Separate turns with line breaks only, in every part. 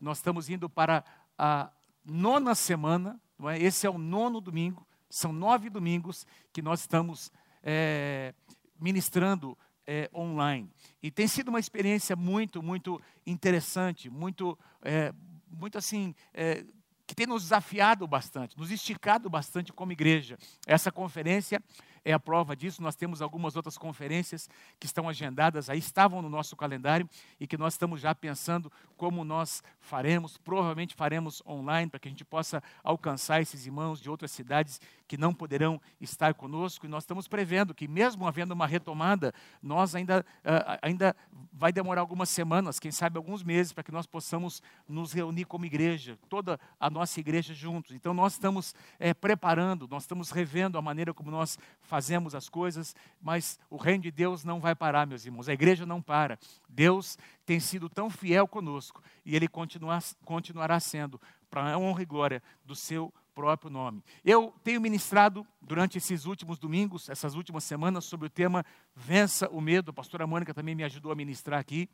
nós estamos indo para a nona semana, não é? esse é o nono domingo, são nove domingos que nós estamos é, ministrando é, online. E tem sido uma experiência muito, muito interessante, muito, é, muito assim, é, que tem nos desafiado bastante, nos esticado bastante como igreja. Essa conferência é a prova disso. Nós temos algumas outras conferências que estão agendadas aí, estavam no nosso calendário e que nós estamos já pensando como nós faremos. Provavelmente faremos online para que a gente possa alcançar esses irmãos de outras cidades que não poderão estar conosco. E nós estamos prevendo que, mesmo havendo uma retomada, nós ainda, uh, ainda vai demorar algumas semanas, quem sabe alguns meses, para que nós possamos nos reunir como igreja, toda a nossa igreja juntos. Então, nós estamos é, preparando, nós estamos revendo a maneira como nós fazemos as coisas, mas o reino de Deus não vai parar, meus irmãos. A igreja não para. Deus tem sido tão fiel conosco e ele continuar, continuará sendo para a honra e glória do seu próprio nome. Eu tenho ministrado durante esses últimos domingos, essas últimas semanas, sobre o tema Vença o Medo. A pastora Mônica também me ajudou a ministrar aqui.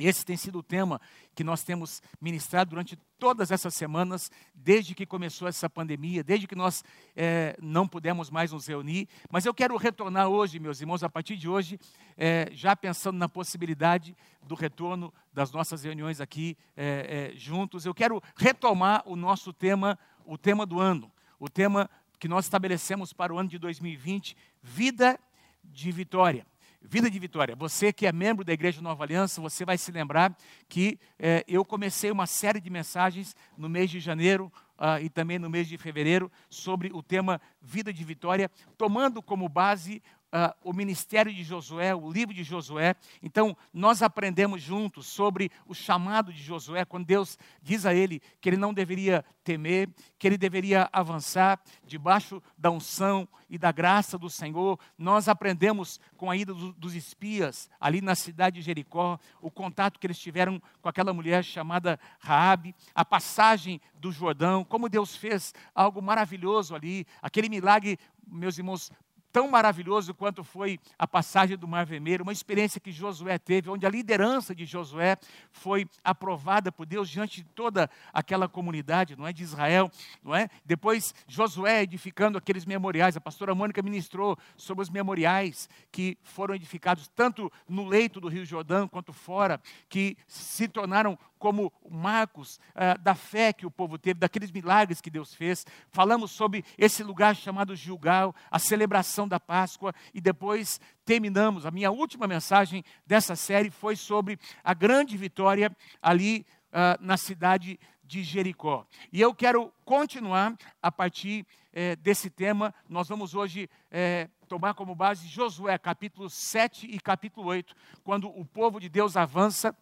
Esse tem sido o tema que nós temos ministrado durante todas essas semanas, desde que começou essa pandemia, desde que nós é, não pudemos mais nos reunir. Mas eu quero retornar hoje, meus irmãos, a partir de hoje, é, já pensando na possibilidade do retorno das nossas reuniões aqui é, juntos. Eu quero retomar o nosso tema, o tema do ano, o tema que nós estabelecemos para o ano de 2020, vida de vitória. Vida de Vitória, você que é membro da Igreja Nova Aliança, você vai se lembrar que é, eu comecei uma série de mensagens no mês de janeiro uh, e também no mês de fevereiro sobre o tema Vida de Vitória, tomando como base uh, o ministério de Josué, o livro de Josué. Então, nós aprendemos juntos sobre o chamado de Josué, quando Deus diz a ele que ele não deveria temer, que ele deveria avançar debaixo da unção e da graça do Senhor. Nós aprendemos com a ida dos espias ali na cidade de Jericó, o contato que eles tiveram com aquela mulher chamada Raabe, a passagem do Jordão, como Deus fez algo maravilhoso ali, aquele milagre meus irmãos, tão maravilhoso quanto foi a passagem do Mar Vermelho, uma experiência que Josué teve, onde a liderança de Josué foi aprovada por Deus diante de toda aquela comunidade, não é, de Israel, não é? Depois Josué edificando aqueles memoriais, a pastora Mônica ministrou sobre os memoriais que foram edificados tanto no leito do Rio Jordão quanto fora, que se tornaram como marcos uh, da fé que o povo teve, daqueles milagres que Deus fez. Falamos sobre esse lugar chamado Gilgal, a celebração da Páscoa e depois terminamos. A minha última mensagem dessa série foi sobre a grande vitória ali uh, na cidade de Jericó. E eu quero continuar a partir eh, desse tema. Nós vamos hoje eh, tomar como base Josué, capítulo 7 e capítulo 8, quando o povo de Deus avança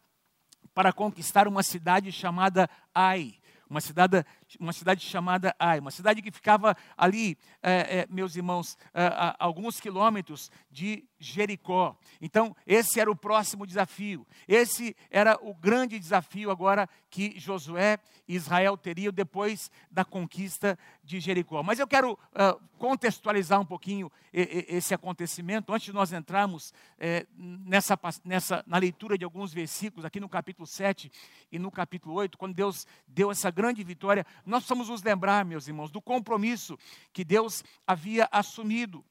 para conquistar uma cidade chamada Ai. Uma cidade, uma cidade chamada Ai, uma cidade que ficava ali, é, é, meus irmãos, é, a, alguns quilômetros de Jericó. Então, esse era o próximo desafio. Esse era o grande desafio agora que Josué e Israel teriam depois da conquista de Jericó. Mas eu quero uh, contextualizar um pouquinho esse acontecimento antes de nós entrarmos eh, nessa, nessa, na leitura de alguns versículos, aqui no capítulo 7 e no capítulo 8, quando Deus deu essa grande vitória. Nós precisamos nos lembrar, meus irmãos, do compromisso que Deus havia assumido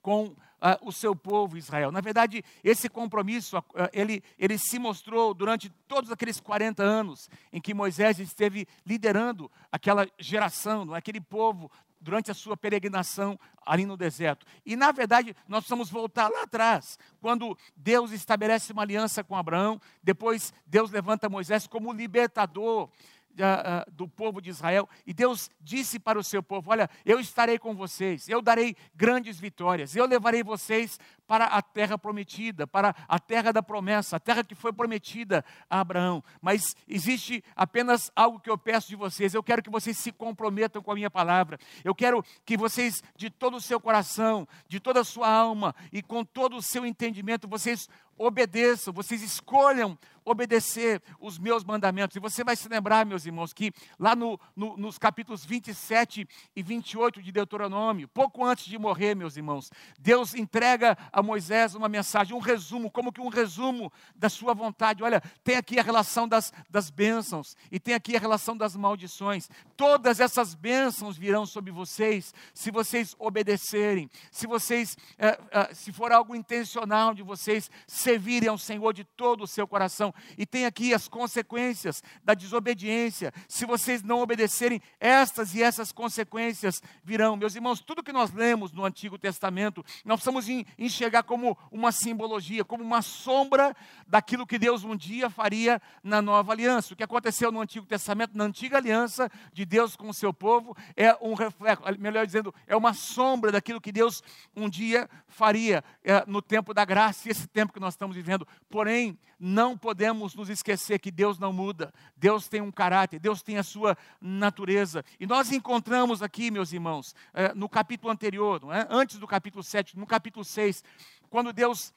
com uh, o seu povo Israel. Na verdade, esse compromisso, uh, ele, ele se mostrou durante todos aqueles 40 anos em que Moisés esteve liderando aquela geração, é? aquele povo, durante a sua peregrinação ali no deserto. E, na verdade, nós precisamos voltar lá atrás, quando Deus estabelece uma aliança com Abraão, depois Deus levanta Moisés como libertador uh, do povo de Israel. E Deus disse para o seu povo: Olha, eu estarei com vocês, eu darei grandes vitórias, eu levarei vocês para a terra prometida, para a terra da promessa, a terra que foi prometida a Abraão. Mas existe apenas algo que eu peço de vocês: eu quero que vocês se comprometam com a minha palavra, eu quero que vocês, de todo o seu coração, de toda a sua alma e com todo o seu entendimento, vocês obedeçam, vocês escolham obedecer os meus mandamentos. E você vai se lembrar, meus irmãos, que lá no, no, nos capítulos 27 e 28 de Deuteronômio, pouco antes de morrer, meus irmãos, Deus entrega a Moisés uma mensagem, um resumo, como que um resumo da sua vontade. Olha, tem aqui a relação das, das bênçãos e tem aqui a relação das maldições. Todas essas bênçãos virão sobre vocês se vocês obedecerem, se vocês, é, é, se for algo intencional de vocês servirem ao Senhor de todo o seu coração. E tem aqui as consequências da desobediência. Se vocês não obedecerem, estas e essas consequências virão. Meus irmãos, tudo que nós lemos no Antigo Testamento, nós precisamos enxergar como uma simbologia, como uma sombra daquilo que Deus um dia faria na nova aliança. O que aconteceu no Antigo Testamento, na antiga aliança de Deus com o seu povo, é um reflexo, melhor dizendo, é uma sombra daquilo que Deus um dia faria é, no tempo da graça, esse tempo que nós estamos vivendo. Porém, não podemos nos esquecer que Deus não muda, Deus tem um caráter, Deus tem a sua natureza. E nós encontramos aqui, meus irmãos, é, no capítulo anterior, é? antes do capítulo 7, no capítulo 6, quando Deus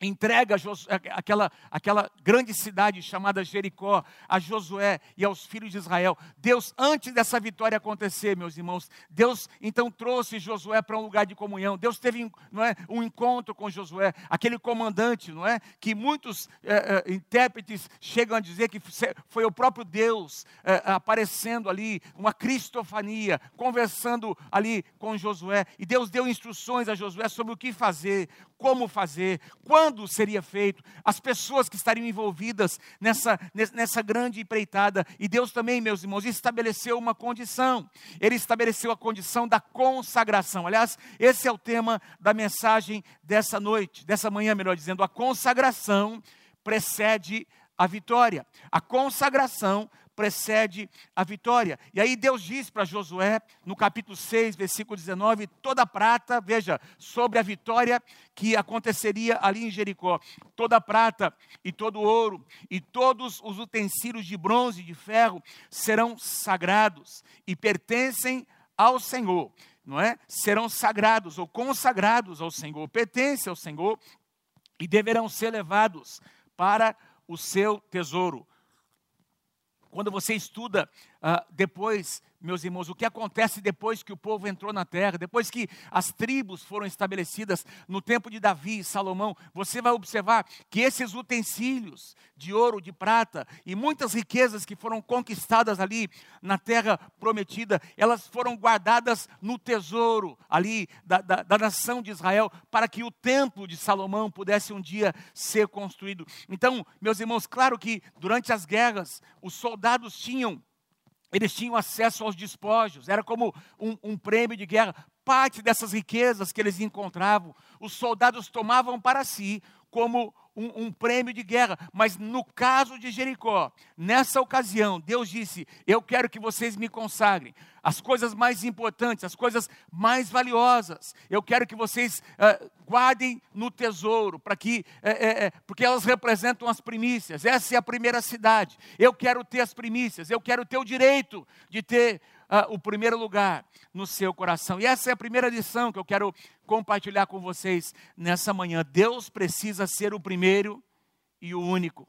entrega aquela, aquela grande cidade chamada Jericó a Josué e aos filhos de Israel. Deus, antes dessa vitória acontecer, meus irmãos, Deus então trouxe Josué para um lugar de comunhão. Deus teve não é, um encontro com Josué, aquele comandante, não é, que muitos é, é, intérpretes chegam a dizer que foi o próprio Deus é, aparecendo ali, uma cristofania, conversando ali com Josué. E Deus deu instruções a Josué sobre o que fazer, como fazer, quando seria feito, as pessoas que estariam envolvidas nessa, nessa grande empreitada. E Deus também, meus irmãos, estabeleceu uma condição. Ele estabeleceu a condição da consagração. Aliás, esse é o tema da mensagem dessa noite, dessa manhã, melhor dizendo, a consagração precede a vitória. A consagração precede a vitória. E aí Deus diz para Josué, no capítulo 6, versículo 19: toda a prata, veja, sobre a vitória que aconteceria ali em Jericó, toda a prata e todo o ouro e todos os utensílios de bronze e de ferro serão sagrados e pertencem ao Senhor. Não é? Serão sagrados ou consagrados ao Senhor, pertencem ao Senhor e deverão ser levados para o seu tesouro. Quando você estuda uh, depois meus irmãos, o que acontece depois que o povo entrou na terra, depois que as tribos foram estabelecidas no tempo de Davi e Salomão, você vai observar que esses utensílios de ouro, de prata e muitas riquezas que foram conquistadas ali na terra prometida, elas foram guardadas no tesouro ali da, da, da nação de Israel, para que o templo de Salomão pudesse um dia ser construído. Então, meus irmãos, claro que durante as guerras, os soldados tinham eles tinham acesso aos despojos, era como um, um, prêmio de guerra. Parte dessas riquezas que eles encontravam, os soldados tomavam para si como um, um, prêmio de guerra. Mas no caso de Jericó, nessa ocasião, Deus disse: Eu quero que vocês me consagrem as coisas mais importantes, as coisas mais valiosas. Eu quero que vocês uh, guardem no tesouro, para que, é, é, porque elas representam as primícias. Essa é a primeira cidade. Eu quero ter as primícias, eu quero ter o direito de ter uh, o primeiro lugar no seu coração. E essa é a primeira lição que eu quero compartilhar com vocês nessa manhã. Deus precisa ser o primeiro e o único.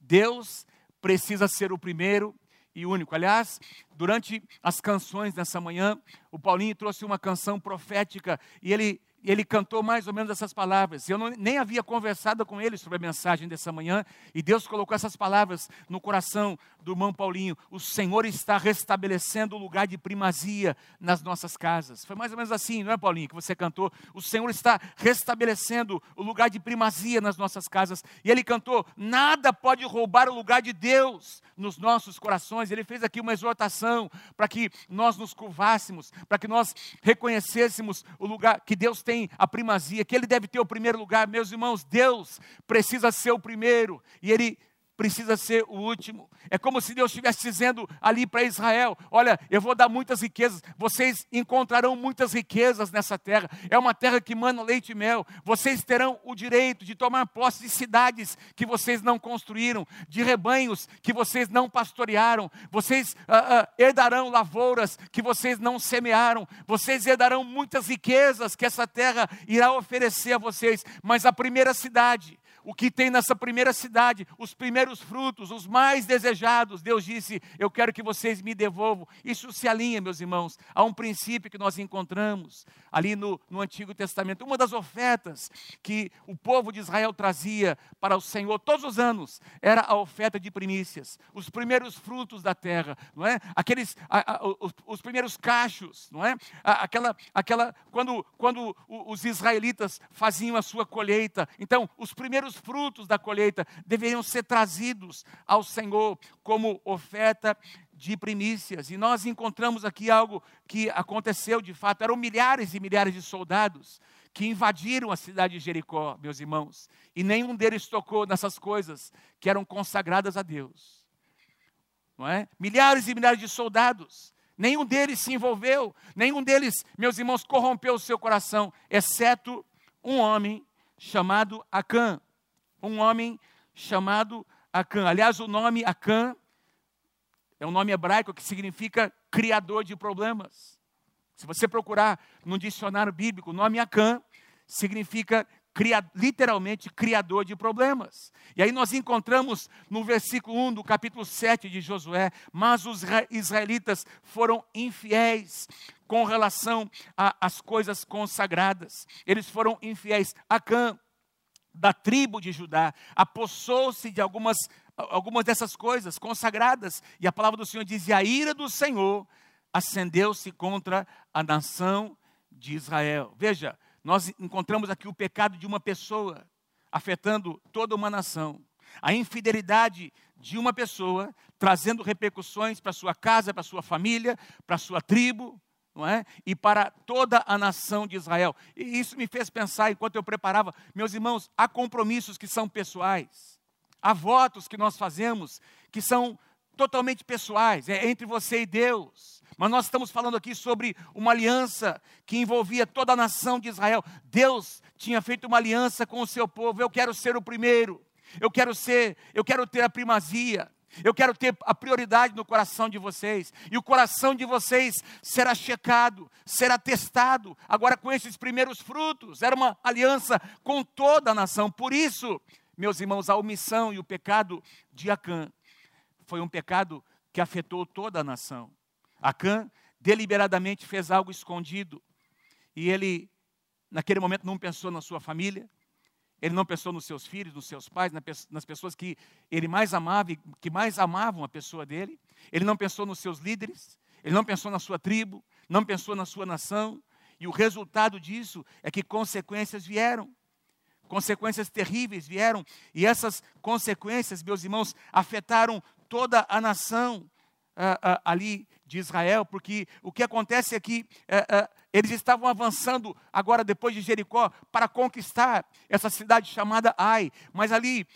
Deus precisa ser o primeiro e único. Aliás, durante as canções dessa manhã, o Paulinho trouxe uma canção profética e ele e ele cantou mais ou menos essas palavras. Eu não, nem havia conversado com ele sobre a mensagem dessa manhã, e Deus colocou essas palavras no coração do irmão Paulinho. O Senhor está restabelecendo o lugar de primazia nas nossas casas. Foi mais ou menos assim, não é, Paulinho, que você cantou? O Senhor está restabelecendo o lugar de primazia nas nossas casas. E ele cantou: Nada pode roubar o lugar de Deus nos nossos corações. Ele fez aqui uma exortação para que nós nos curvássemos, para que nós reconhecêssemos o lugar que Deus tem tem a primazia, que ele deve ter o primeiro lugar. Meus irmãos, Deus precisa ser o primeiro e ele precisa ser o último. É como se Deus estivesse dizendo ali para Israel: Olha, eu vou dar muitas riquezas, vocês encontrarão muitas riquezas nessa terra. É uma terra que mana leite e mel. Vocês terão o direito de tomar posse de cidades que vocês não construíram, de rebanhos que vocês não pastorearam. Vocês ah, ah, herdarão lavouras que vocês não semearam. Vocês herdarão muitas riquezas que essa terra irá oferecer a vocês. Mas a primeira cidade, o que tem nessa primeira cidade, os primeiros frutos, os mais desejados. Deus disse: Eu quero que vocês me devolvam. Isso se alinha, meus irmãos, a um princípio que nós encontramos ali no, no Antigo Testamento. Uma das ofertas que o povo de Israel trazia para o Senhor todos os anos era a oferta de primícias, os primeiros frutos da terra, não é? Aqueles, a, a, os, os, primeiros cachos, não é? A, aquela, aquela, quando, quando os israelitas faziam a sua colheita, então os primeiros frutos da colheita deveriam ser trazidos ao Senhor como oferta de primícias. E nós encontramos aqui algo que aconteceu de fato. Eram milhares e milhares de soldados que invadiram a cidade de Jericó, meus irmãos. E nenhum deles tocou nessas coisas que eram consagradas a Deus. Não é? Milhares e milhares de soldados. Nenhum deles se envolveu, nenhum deles, meus irmãos, corrompeu o seu coração, exceto um homem chamado Acã. Um homem chamado Acã. Aliás, o nome Acã é um nome hebraico que significa criador de problemas. Se você procurar no dicionário bíblico, o nome Acã significa literalmente criador de problemas. E aí nós encontramos no versículo 1 do capítulo 7 de Josué, mas os israelitas foram infiéis com relação às coisas consagradas. Eles foram infiéis. Acã, da tribo de Judá, apossou-se de algumas algumas dessas coisas consagradas. E a palavra do Senhor diz: e a ira do Senhor acendeu-se contra a nação de Israel. Veja, nós encontramos aqui o pecado de uma pessoa afetando toda uma nação. A infidelidade de uma pessoa trazendo repercussões para sua casa, para sua família, para sua tribo, não é? E para toda a nação de Israel. E isso me fez pensar enquanto eu preparava, meus irmãos, há compromissos que são pessoais. Há votos que nós fazemos que são totalmente pessoais, é entre você e Deus. Mas nós estamos falando aqui sobre uma aliança que envolvia toda a nação de Israel. Deus tinha feito uma aliança com o seu povo. Eu quero ser o primeiro. Eu quero ser, eu quero ter a primazia. Eu quero ter a prioridade no coração de vocês. E o coração de vocês será checado, será testado. Agora com esses primeiros frutos. Era uma aliança com toda a nação. Por isso, meus irmãos, a omissão e o pecado de Acã foi um pecado que afetou toda a nação. Acã deliberadamente fez algo escondido e ele, naquele momento, não pensou na sua família, ele não pensou nos seus filhos, nos seus pais, nas pessoas que ele mais amava e que mais amavam a pessoa dele. Ele não pensou nos seus líderes, ele não pensou na sua tribo, não pensou na sua nação. E o resultado disso é que consequências vieram. Consequências terríveis vieram, e essas consequências, meus irmãos, afetaram toda a nação uh, uh, ali de Israel, porque o que acontece é que uh, eles estavam avançando agora, depois de Jericó, para conquistar essa cidade chamada Ai, mas ali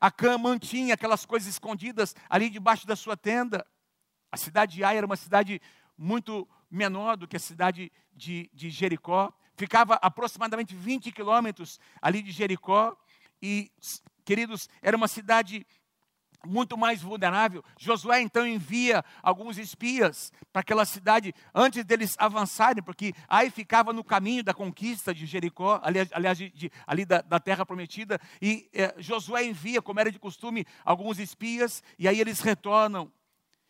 Acã mantinha aquelas coisas escondidas ali debaixo da sua tenda. A cidade de Ai era uma cidade muito menor do que a cidade de, de Jericó ficava aproximadamente 20 quilômetros ali de Jericó. E, queridos, era uma cidade muito mais vulnerável. Josué então envia alguns espias para aquela cidade antes deles avançarem, porque aí ficava no caminho da conquista de Jericó, aliás, aliás de, de, ali da, da, terra prometida. E eh, Josué envia, como era de costume, alguns espias, e aí eles retornam.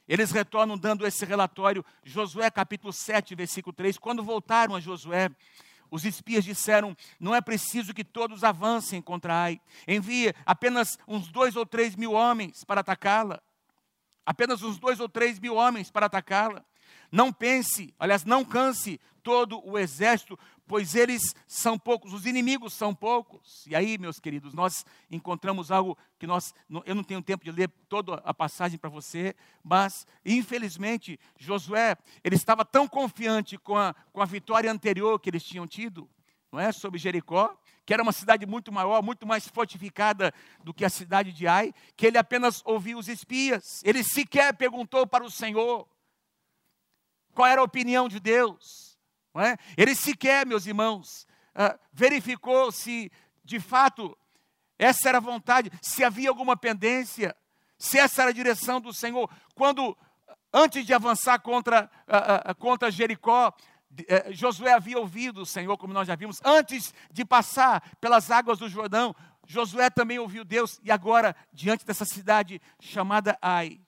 Eles retornam dando esse relatório, Josué capítulo 7, versículo 3. Quando voltaram a Josué, os espias disseram: não é preciso que todos avancem contra Ai. Envie apenas uns dois ou três mil homens para atacá-la. Apenas uns dois ou três mil homens para atacá-la. Não pense, aliás, não canse todo o exército, pois eles são poucos, os inimigos são poucos. E aí, meus queridos, nós encontramos algo que nós, eu não tenho tempo de ler toda a passagem para você, mas infelizmente Josué, ele estava tão confiante com a, com a vitória anterior que eles tinham tido, não é, sobre Jericó, que era uma cidade muito maior, muito mais fortificada do que a cidade de Ai, que ele apenas ouviu os espias. Ele sequer perguntou para o Senhor qual era a opinião de Deus. Não é? Ele sequer, meus irmãos, uh, verificou se de fato essa era a vontade, se havia alguma pendência, se essa era a direção do Senhor. Quando, antes de avançar contra, uh, uh, contra Jericó, Josué havia ouvido o Senhor, como nós já vimos, antes de passar pelas águas do Jordão, Josué também ouviu Deus, e agora, diante dessa cidade chamada Ai,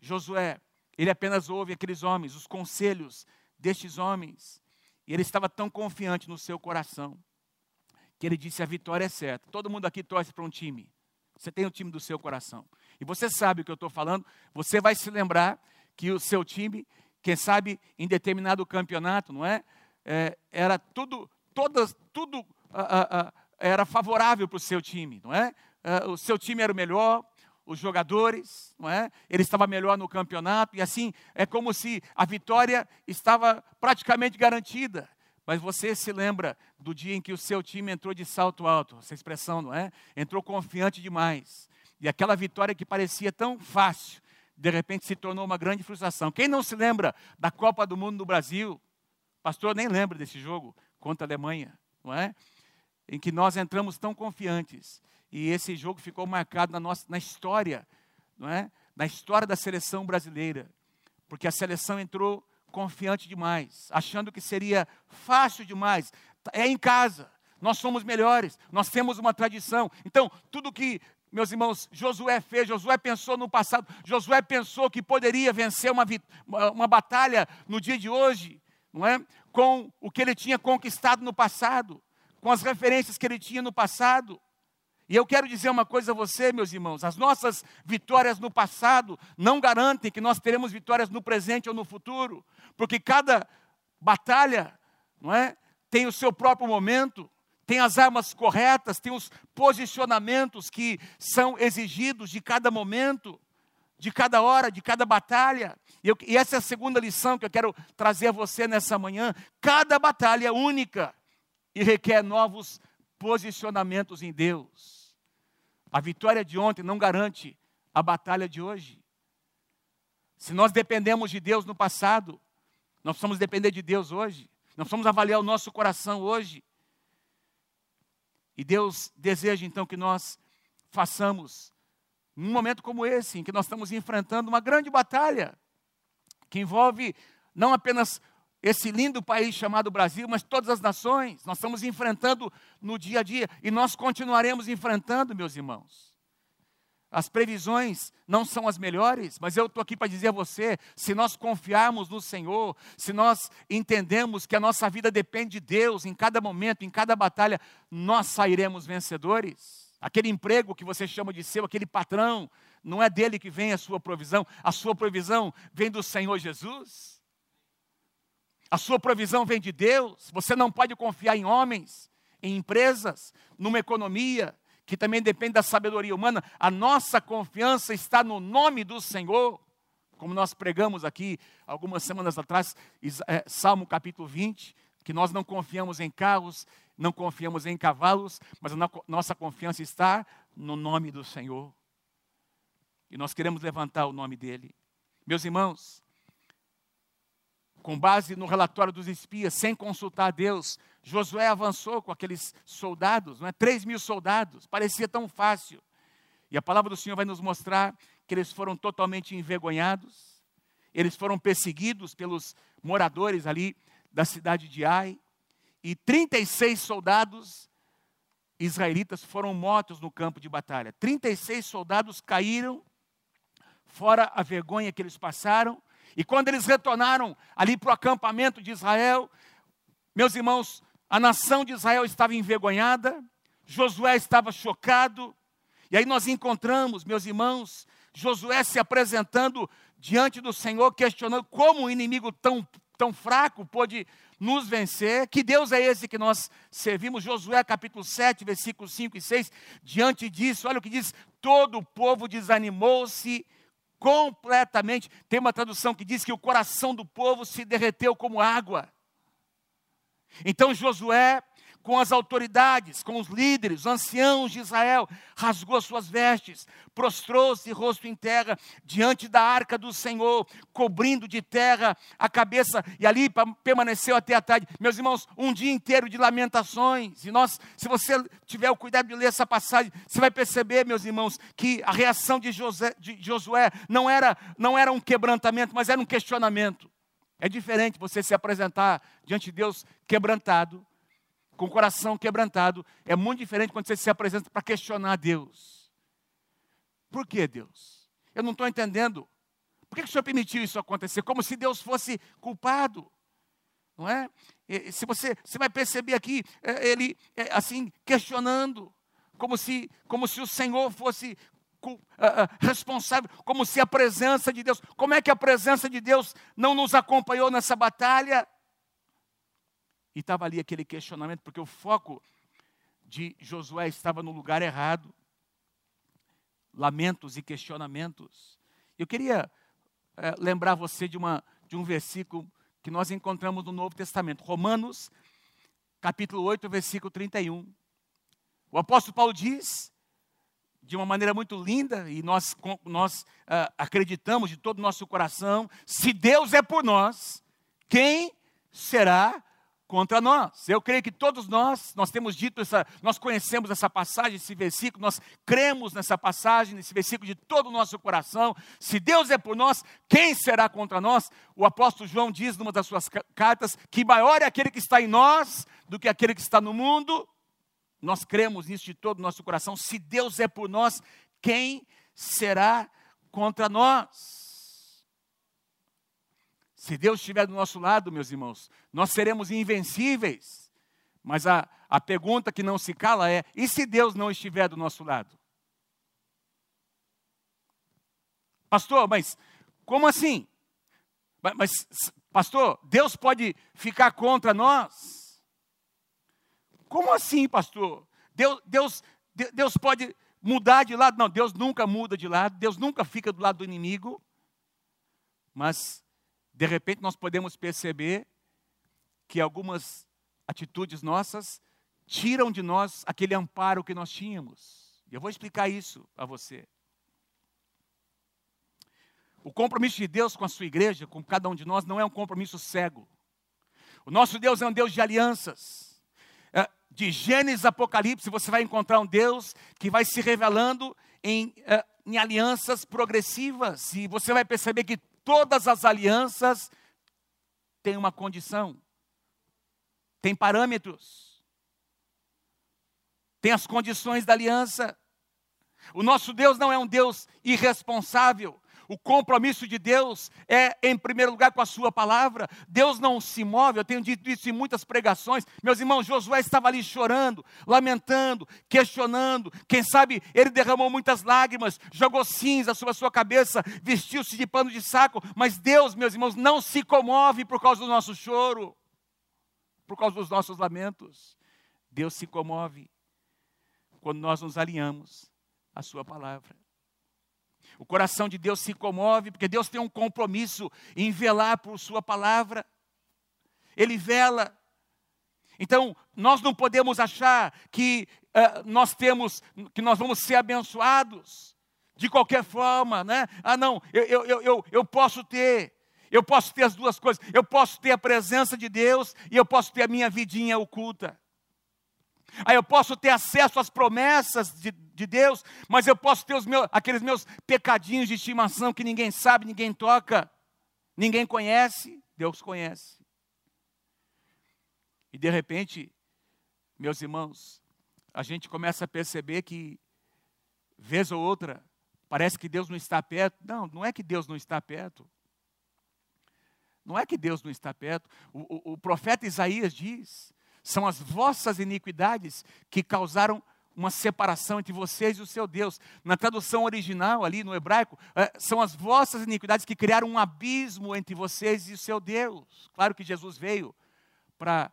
Josué, ele apenas ouve aqueles homens, os conselhos destes homens, e ele estava tão confiante no seu coração, que ele disse: a vitória é certa. Todo mundo aqui torce para um time. Você tem o time do seu coração. E você sabe o que eu estou falando, você vai se lembrar que o seu time, quem sabe em determinado campeonato, não é? é era tudo, todas, tudo era favorável para o seu time, não é? é? o seu time era o melhor, os jogadores, não é? Ele estava melhor no campeonato e assim é como se a vitória estava praticamente garantida. Mas você se lembra do dia em que o seu time entrou de salto alto, essa expressão, não é? Entrou confiante demais. E aquela vitória que parecia tão fácil, de repente se tornou uma grande frustração. Quem não se lembra da Copa do Mundo do Brasil? Pastor nem lembra desse jogo contra a Alemanha, não é? Em que nós entramos tão confiantes e esse jogo ficou marcado na nossa na história, não é? Na história da seleção brasileira, porque a seleção entrou confiante demais, achando que seria fácil demais. É em casa, nós somos melhores, nós temos uma tradição. Então, tudo que meus irmãos, Josué fez, Josué pensou no passado, Josué pensou que poderia vencer uma, uma batalha no dia de hoje, não é? Com o que ele tinha conquistado no passado, com as referências que ele tinha no passado. E eu quero dizer uma coisa a você, meus irmãos: as nossas vitórias no passado não garantem que nós teremos vitórias no presente ou no futuro, porque cada batalha, não é, tem o seu próprio momento, tem as armas corretas, tem os posicionamentos que são exigidos de cada momento, de cada hora, de cada batalha. E, eu, e, essa é a segunda lição que eu quero trazer a você nessa manhã. Cada batalha é única e requer novos posicionamentos em Deus. A vitória de ontem não garante a batalha de hoje. Se nós dependemos de Deus no passado, nós precisamos depender de Deus hoje. Nós precisamos avaliar o nosso coração hoje. E Deus deseja então que nós façamos, num momento como esse, em que nós estamos enfrentando uma grande batalha, que envolve não apenas esse lindo país chamado Brasil, mas todas as nações, nós estamos enfrentando no dia a dia e nós continuaremos enfrentando, meus irmãos. As previsões não são as melhores, mas eu estou aqui para dizer a você: se nós confiarmos no Senhor, se nós entendemos que a nossa vida depende de Deus em cada momento, em cada batalha, nós sairemos vencedores. Aquele emprego que você chama de seu, aquele patrão, não é dele que vem a sua provisão, a sua provisão vem do Senhor Jesus. A sua provisão vem de Deus. Você não pode confiar em homens, em empresas, numa economia, que também depende da sabedoria humana, a nossa confiança está no nome do Senhor. Como nós pregamos aqui algumas semanas atrás, é, Salmo capítulo 20, que nós não confiamos em carros, não confiamos em cavalos, mas a nossa confiança está no nome do Senhor. E nós queremos levantar o nome dele. Meus irmãos, com base no relatório dos espias, sem consultar Deus, Josué avançou com aqueles soldados, não é? 3 mil soldados, parecia tão fácil. E a palavra do Senhor vai nos mostrar que eles foram totalmente envergonhados, eles foram perseguidos pelos moradores ali da cidade de Ai, e 36 soldados israelitas foram mortos no campo de batalha. 36 soldados caíram, fora a vergonha que eles passaram, e quando eles retornaram ali para o acampamento de Israel, meus irmãos, a nação de Israel estava envergonhada, Josué estava chocado, e aí nós encontramos, meus irmãos, Josué se apresentando diante do Senhor, questionando como um inimigo tão, tão fraco pôde nos vencer. Que Deus é esse que nós servimos? Josué capítulo 7, versículos 5 e 6. Diante disso, olha o que diz: todo o povo desanimou-se completamente. Tem uma tradução que diz que o coração do povo se derreteu como água. Então Josué, com as autoridades, com os líderes, os anciãos de Israel, rasgou suas vestes, prostrou-se rosto em terra diante da arca do Senhor, cobrindo de terra a cabeça, e ali permaneceu até a tarde. Meus irmãos, um dia inteiro de lamentações. E nós, se você tiver o cuidado de ler essa passagem, você vai perceber, meus irmãos, que a reação de, José, de Josué não era, não era um quebrantamento, mas era um questionamento. É diferente você se apresentar diante de Deus quebrantado, com o coração quebrantado, é muito diferente quando você se apresenta para questionar Deus. Por que Deus? Eu não estou entendendo. Por que o Senhor permitiu isso acontecer? Como se Deus fosse culpado. Não é? Se você, você vai perceber aqui, é, ele é, assim, questionando, como se, como se o Senhor fosse responsável, como se a presença de Deus, como é que a presença de Deus não nos acompanhou nessa batalha? E estava ali aquele questionamento, porque o foco de Josué estava no lugar errado. Lamentos e questionamentos. Eu queria é, lembrar você de, uma, de um versículo que nós encontramos no Novo Testamento, Romanos, capítulo 8, versículo 31. O apóstolo Paulo diz, de uma maneira muito linda, e nós, nós uh, acreditamos de todo o nosso coração: se Deus é por nós, quem será contra nós. Eu creio que todos nós, nós temos dito essa, nós conhecemos essa passagem, esse versículo, nós cremos nessa passagem, nesse versículo de todo o nosso coração. Se Deus é por nós, quem será contra nós? O apóstolo João diz numa das suas cartas que maior é aquele que está em nós do que aquele que está no mundo. Nós cremos nisso de todo o nosso coração. Se Deus é por nós, quem será contra nós? Se Deus estiver do nosso lado, meus irmãos, nós seremos invencíveis. Mas a, a pergunta que não se cala é: e se Deus não estiver do nosso lado? Pastor, mas como assim? Mas, pastor, Deus pode ficar contra nós? Como assim, pastor? Deus, Deus, Deus pode mudar de lado? Não, Deus nunca muda de lado, Deus nunca fica do lado do inimigo. Mas de repente nós podemos perceber que algumas atitudes nossas tiram de nós aquele amparo que nós tínhamos. Eu vou explicar isso a você. O compromisso de Deus com a sua igreja, com cada um de nós, não é um compromisso cego. O nosso Deus é um Deus de alianças. É, de Gênesis Apocalipse, você vai encontrar um Deus que vai se revelando em, é, em alianças progressivas. E você vai perceber que todas as alianças têm uma condição, tem parâmetros, tem as condições da aliança. O nosso Deus não é um Deus irresponsável. O compromisso de Deus é, em primeiro lugar, com a Sua palavra. Deus não se move, eu tenho dito isso em muitas pregações. Meus irmãos, Josué estava ali chorando, lamentando, questionando. Quem sabe ele derramou muitas lágrimas, jogou cinza sobre a sua cabeça, vestiu-se de pano de saco. Mas Deus, meus irmãos, não se comove por causa do nosso choro, por causa dos nossos lamentos. Deus se comove quando nós nos alinhamos à Sua palavra. O coração de Deus se comove, porque Deus tem um compromisso em velar por Sua palavra. Ele vela. Então, nós não podemos achar que uh, nós temos, que nós vamos ser abençoados de qualquer forma, né? Ah, não, eu, eu, eu, eu posso ter, eu posso ter as duas coisas, eu posso ter a presença de Deus e eu posso ter a minha vidinha oculta. Aí eu posso ter acesso às promessas de, de Deus, mas eu posso ter os meus, aqueles meus pecadinhos de estimação que ninguém sabe, ninguém toca, ninguém conhece, Deus conhece. E de repente, meus irmãos, a gente começa a perceber que, vez ou outra, parece que Deus não está perto. Não, não é que Deus não está perto. Não é que Deus não está perto. O, o, o profeta Isaías diz são as vossas iniquidades que causaram uma separação entre vocês e o seu Deus. Na tradução original, ali no hebraico, é, são as vossas iniquidades que criaram um abismo entre vocês e o seu Deus. Claro que Jesus veio para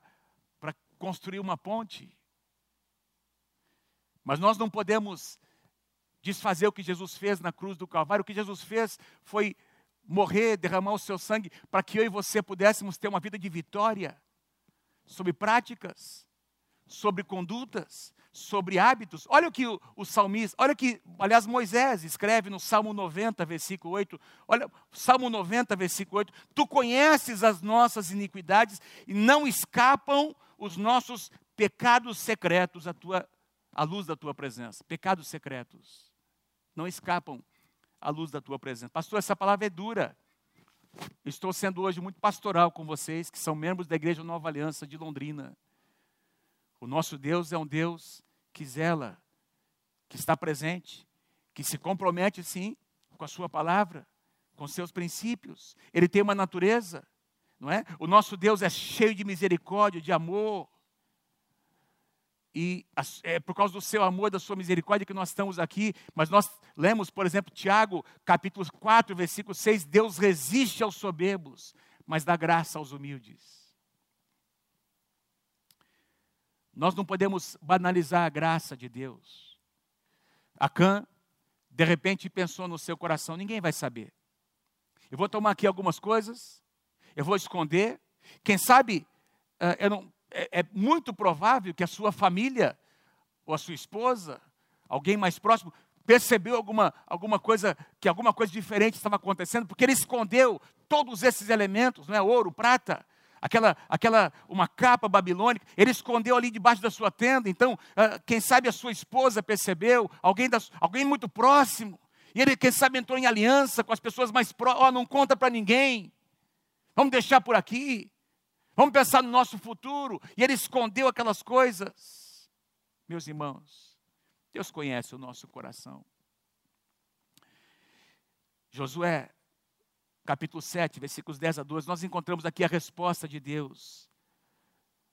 construir uma ponte. Mas nós não podemos desfazer o que Jesus fez na cruz do Calvário. O que Jesus fez foi morrer, derramar o seu sangue, para que eu e você pudéssemos ter uma vida de vitória sobre práticas, sobre condutas, sobre hábitos. Olha o que o, o salmista, olha que, aliás, Moisés escreve no Salmo 90, versículo 8. Olha, Salmo 90, versículo 8. Tu conheces as nossas iniquidades e não escapam os nossos pecados secretos à, tua, à luz da tua presença. Pecados secretos. Não escapam à luz da tua presença. Pastor, essa palavra é dura. Estou sendo hoje muito pastoral com vocês, que são membros da Igreja Nova Aliança de Londrina. O nosso Deus é um Deus que zela, que está presente, que se compromete sim com a sua palavra, com seus princípios. Ele tem uma natureza, não é? O nosso Deus é cheio de misericórdia, de amor. E é por causa do seu amor, da sua misericórdia que nós estamos aqui, mas nós lemos, por exemplo, Tiago, capítulo 4, versículo 6, Deus resiste aos soberbos, mas dá graça aos humildes. Nós não podemos banalizar a graça de Deus. Acã, de repente, pensou no seu coração: ninguém vai saber. Eu vou tomar aqui algumas coisas, eu vou esconder. Quem sabe, eh, não, é, é muito provável que a sua família, ou a sua esposa, alguém mais próximo, percebeu alguma, alguma coisa, que alguma coisa diferente estava acontecendo, porque ele escondeu todos esses elementos, não é? Ouro, prata, aquela, aquela uma capa babilônica, ele escondeu ali debaixo da sua tenda. Então, uh, quem sabe a sua esposa percebeu, alguém, da, alguém muito próximo. E ele, quem sabe, entrou em aliança com as pessoas mais próximas. Oh, não conta para ninguém. Vamos deixar por aqui. Vamos pensar no nosso futuro. E ele escondeu aquelas coisas. Meus irmãos, Deus conhece o nosso coração. Josué capítulo 7, versículos 10 a 12, nós encontramos aqui a resposta de Deus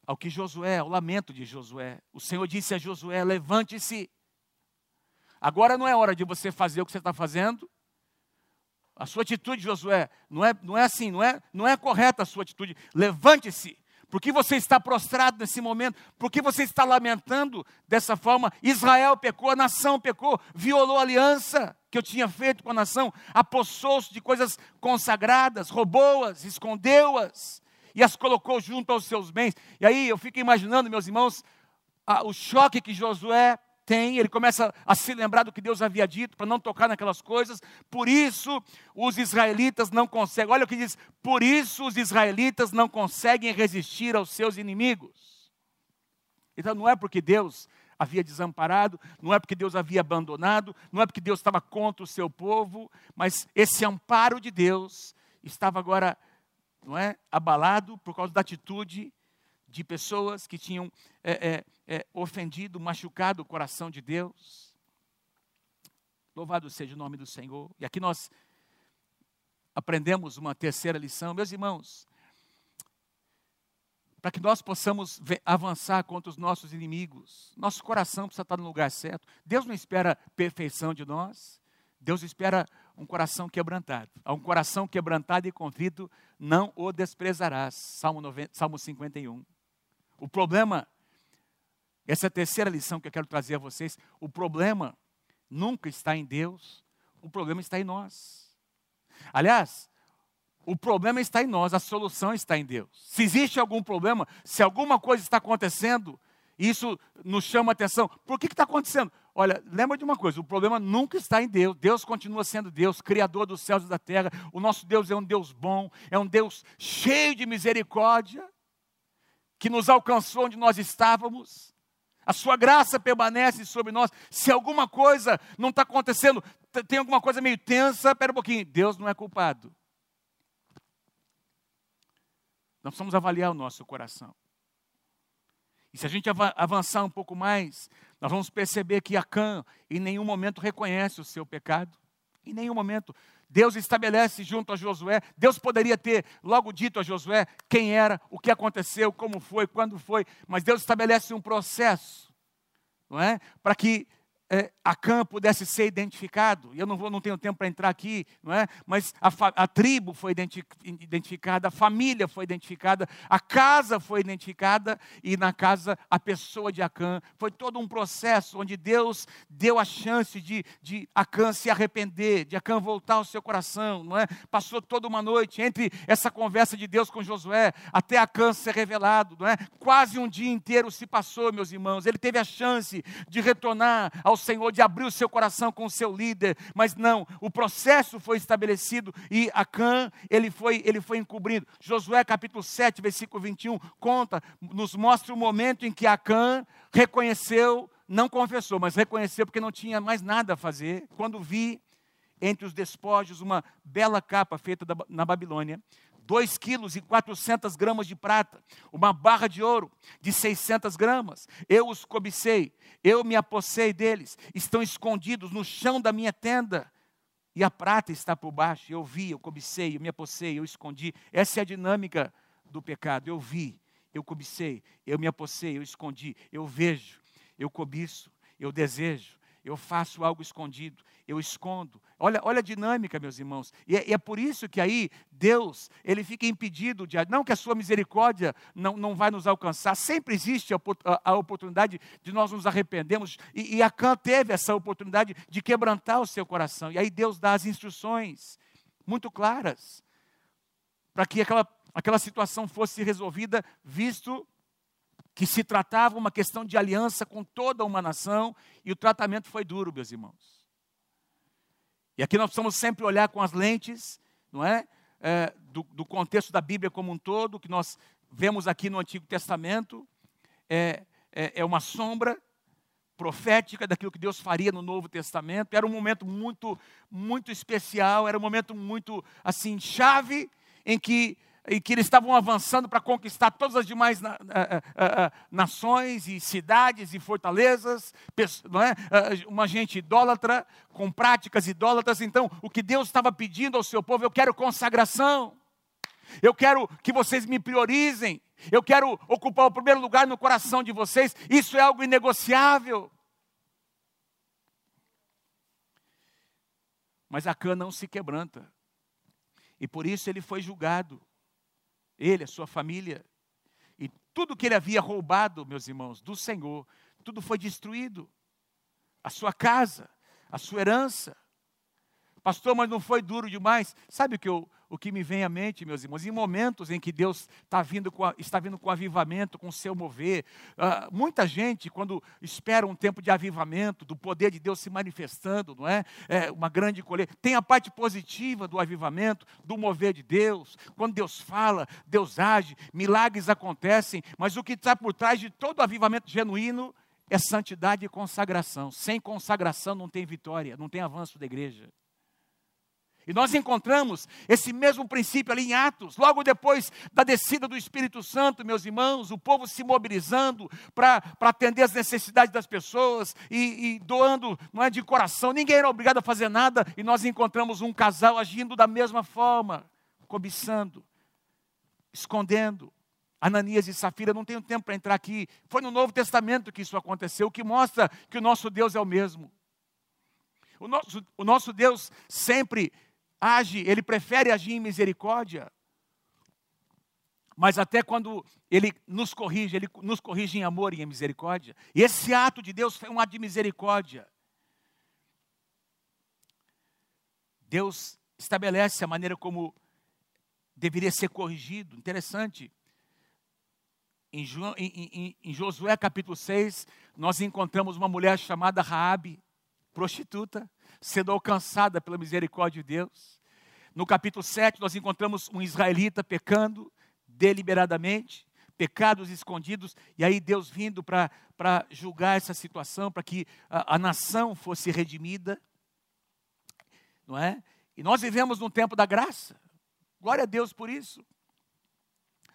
ao que Josué, ao lamento de Josué. O Senhor disse a Josué: levante-se. Agora não é hora de você fazer o que você está fazendo. A sua atitude, Josué, não é, não é assim, não é, não é correta a sua atitude. Levante-se. Por que você está prostrado nesse momento? Por que você está lamentando dessa forma? Israel pecou, a nação pecou, violou a aliança que eu tinha feito com a nação, apossou-se de coisas consagradas, roubou-as, escondeu-as e as colocou junto aos seus bens. E aí eu fico imaginando, meus irmãos, a, o choque que Josué tem, ele começa a se lembrar do que Deus havia dito para não tocar naquelas coisas. Por isso os israelitas não conseguem. Olha o que diz: por isso os israelitas não conseguem resistir aos seus inimigos. Então não é porque Deus havia desamparado, não é porque Deus havia abandonado, não é porque Deus estava contra o seu povo, mas esse amparo de Deus estava agora, não é, abalado por causa da atitude de pessoas que tinham é, é, é, ofendido, machucado o coração de Deus. Louvado seja o nome do Senhor. E aqui nós aprendemos uma terceira lição. Meus irmãos, para que nós possamos avançar contra os nossos inimigos, nosso coração precisa estar no lugar certo. Deus não espera perfeição de nós, Deus espera um coração quebrantado. A um coração quebrantado e contrito não o desprezarás. Salmo, 90, Salmo 51. O problema, essa é a terceira lição que eu quero trazer a vocês, o problema nunca está em Deus, o problema está em nós. Aliás, o problema está em nós, a solução está em Deus. Se existe algum problema, se alguma coisa está acontecendo, isso nos chama atenção. Por que está acontecendo? Olha, lembra de uma coisa: o problema nunca está em Deus. Deus continua sendo Deus, Criador dos céus e da terra. O nosso Deus é um Deus bom, é um Deus cheio de misericórdia que nos alcançou onde nós estávamos. A sua graça permanece sobre nós. Se alguma coisa não está acontecendo, tem alguma coisa meio tensa, espera um pouquinho. Deus não é culpado. Nós precisamos avaliar o nosso coração. E se a gente avançar um pouco mais, nós vamos perceber que Acã em nenhum momento reconhece o seu pecado. Em nenhum momento. Deus estabelece junto a Josué. Deus poderia ter logo dito a Josué quem era, o que aconteceu, como foi, quando foi, mas Deus estabelece um processo, não é? Para que é, Acã pudesse ser identificado. Eu não, vou, não tenho tempo para entrar aqui, não é? mas a, a, tribo foi identificada, a família foi identificada, a casa foi identificada e na casa a pessoa de Acã. Foi todo um processo onde Deus deu a chance de, de Acã se arrepender, de Acã voltar ao seu coração. Não é? Passou toda uma noite entre essa conversa de Deus com Josué até Acã ser revelado. Não é? Quase um dia inteiro se passou, meus irmãos. Ele teve a chance de retornar ao Senhor, de abrir o seu coração com o seu líder, mas não, o processo foi estabelecido e Acã, ele foi, ele foi encobrindo. Josué capítulo 7, versículo 21, conta, nos mostra o momento em que Acã reconheceu, não confessou, mas reconheceu porque não tinha mais nada a fazer. Quando vi, entre os despojos uma bela capa feita na Babilônia, 2 quilos e 400 gramas de prata, uma barra de ouro de 600 gramas. Eu os cobicei, eu me apossei deles, estão escondidos no chão da minha tenda. E a prata está por baixo. Eu vi, eu cobicei, eu me apossei, eu escondi. Essa é a dinâmica do pecado. Eu vi, eu cobicei, eu me apossei, eu escondi. Eu vejo, eu cobiço, eu desejo, eu faço algo escondido, eu escondo. Olha, olha a dinâmica, meus irmãos. E é, e é, por isso que aí Deus, ele fica impedido de. Não que a sua misericórdia não, não vai nos alcançar, sempre existe a, a, a oportunidade de nós nos arrependermos. E, e Acã teve essa oportunidade de quebrantar o seu coração. E aí Deus dá as instruções muito claras para que aquela, aquela situação fosse resolvida, visto que se tratava uma questão de aliança com toda uma nação, e o tratamento foi duro, meus irmãos. E aqui nós precisamos sempre olhar com as lentes, não é? é do, do, contexto da Bíblia como um todo, que nós vemos aqui no Antigo Testamento, é, é, é uma sombra profética daquilo que Deus faria no Novo Testamento. Era um momento muito, muito especial, era um momento muito, assim, chave, em que e que eles estavam avançando para conquistar todas as demais na, nações e cidades e fortalezas, não é? uma gente idólatra, com práticas idólatras. Então, o que Deus estava pedindo ao seu povo, eu quero consagração, eu quero que vocês me priorizem, eu quero ocupar o primeiro lugar no coração de vocês, isso é algo inegociável. Mas Acã não se quebranta. E por isso ele foi julgado ele, a sua família. E tudo que ele havia roubado, meus irmãos, do Senhor, tudo foi destruído. A sua casa, a sua herança. Pastor, mas não foi duro demais? Sabe o que eu, o que me vem à mente, meus irmãos, em momentos em que Deus está vindo com, está vindo com avivamento, com o seu mover. Uh, muita gente, quando espera um tempo de avivamento, do poder de Deus se manifestando, não é? é uma grande colheita. Tem a parte positiva do avivamento, do mover de Deus. Quando Deus fala, Deus age, milagres acontecem, mas o que está por trás de todo avivamento genuíno é santidade e consagração. Sem consagração não tem vitória, não tem avanço da igreja. E nós encontramos esse mesmo princípio ali em Atos, logo depois da descida do Espírito Santo, meus irmãos, o povo se mobilizando para atender as necessidades das pessoas e, e, doando, não é de coração, ninguém era obrigado a fazer nada, e nós encontramos um casal agindo da mesma forma, cobiçando, escondendo. Ananias e Safira, não tenho tempo para entrar aqui, foi no Novo Testamento que isso aconteceu, que mostra que o nosso Deus é o mesmo. O nosso, o nosso Deus sempre age, ele prefere agir em misericórdia. Mas até quando ele nos corrige, ele nos corrige em amor e em misericórdia. E esse ato de Deus foi um ato de misericórdia. Deus estabelece a maneira como deveria ser corrigido. Interessante. Em, em, em, em, Josué capítulo 6, nós encontramos uma mulher chamada Raabe, prostituta, sendo alcançada pela misericórdia de Deus. No capítulo 7, nós encontramos um israelita pecando deliberadamente, pecados escondidos, e aí Deus vindo para julgar essa situação, para que a, a nação fosse redimida. Não é? E nós vivemos num tempo da graça. Glória a Deus por isso.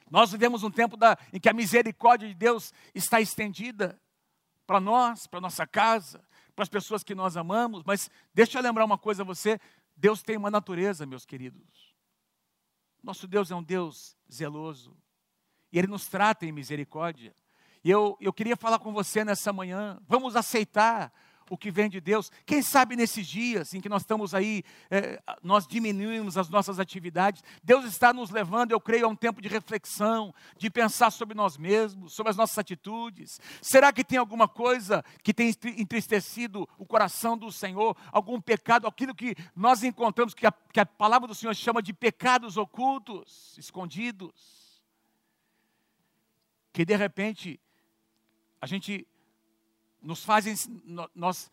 Nós vivemos um tempo da, em que a misericórdia de Deus está estendida para nós, para nossa casa, para as pessoas que nós amamos, mas deixa eu lembrar uma coisa a você: Deus tem uma natureza, meus queridos. Nosso Deus é um Deus zeloso, e Ele nos trata em misericórdia. E eu, eu queria falar com você nessa manhã, vamos aceitar o que vem de Deus. Quem sabe nesses dias em que nós estamos aí, é, nós diminuímos as nossas atividades, Deus está nos levando, eu creio, a um tempo de reflexão, de pensar sobre nós mesmos, sobre as nossas atitudes. Será que tem alguma coisa que tem entristecido o coração do Senhor? Algum pecado, aquilo que nós encontramos, que a, que a palavra do Senhor chama de pecados ocultos, escondidos? Que de repente a gente nos fazem, nós,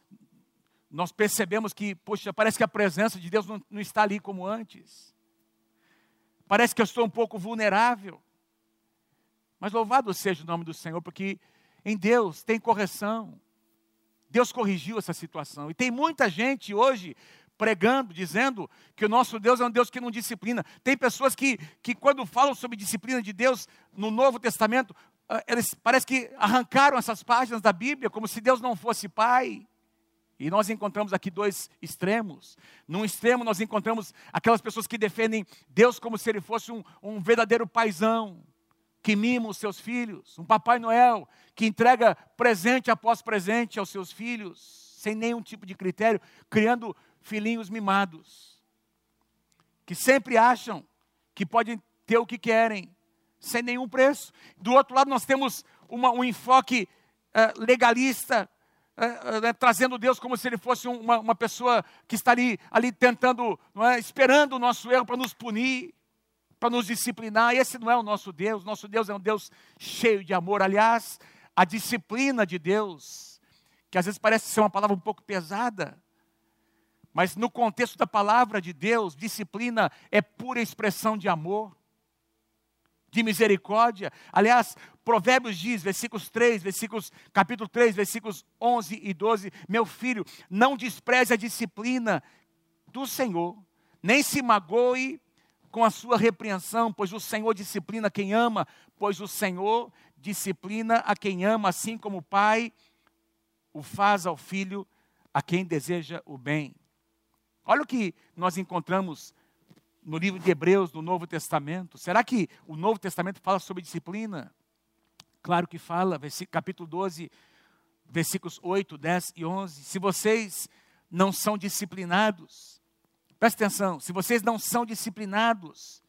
nós percebemos que, poxa, parece que a presença de Deus não, não está ali como antes. Parece que eu estou um pouco vulnerável. Mas louvado seja o nome do Senhor, porque em Deus tem correção. Deus corrigiu essa situação. E tem muita gente hoje pregando, dizendo que o nosso Deus é um Deus que não disciplina. Tem pessoas que, que quando falam sobre disciplina de Deus no Novo Testamento, eles parece que arrancaram essas páginas da Bíblia como se Deus não fosse pai. E nós encontramos aqui dois extremos. Num extremo, nós encontramos aquelas pessoas que defendem Deus como se ele fosse um, um verdadeiro paizão, que mima os seus filhos, um Papai Noel que entrega presente após presente aos seus filhos, sem nenhum tipo de critério, criando filhinhos mimados, que sempre acham que podem ter o que querem, sem nenhum preço. Do outro lado, nós temos uma, um enfoque uh, legalista, uh, uh, trazendo Deus como se ele fosse uma, uma pessoa que está ali, tentando, é, esperando o nosso erro para nos punir para nos disciplinar. Esse não é o nosso Deus. Nosso Deus é um Deus cheio de amor. Aliás, a disciplina de Deus, que às vezes parece ser uma palavra um pouco pesada, mas no contexto da palavra de Deus, disciplina é pura expressão de amor, de misericórdia. Aliás, Provérbios diz, versículos 3, versículos, capítulo 3, versículos 11 e 12, meu filho, não despreze a disciplina do Senhor, nem se magoe com a sua repreensão, pois o Senhor disciplina quem ama, pois o Senhor disciplina a quem ama, assim como o Pai o faz ao filho a quem deseja o bem. Olha o que nós encontramos no livro de Hebreus, do Novo Testamento. Será que o Novo Testamento fala sobre disciplina? Claro que fala, capítulo 12, versículos 8, 10 e 11. Se vocês não são disciplinados, Presta atenção, se vocês não são disciplinados,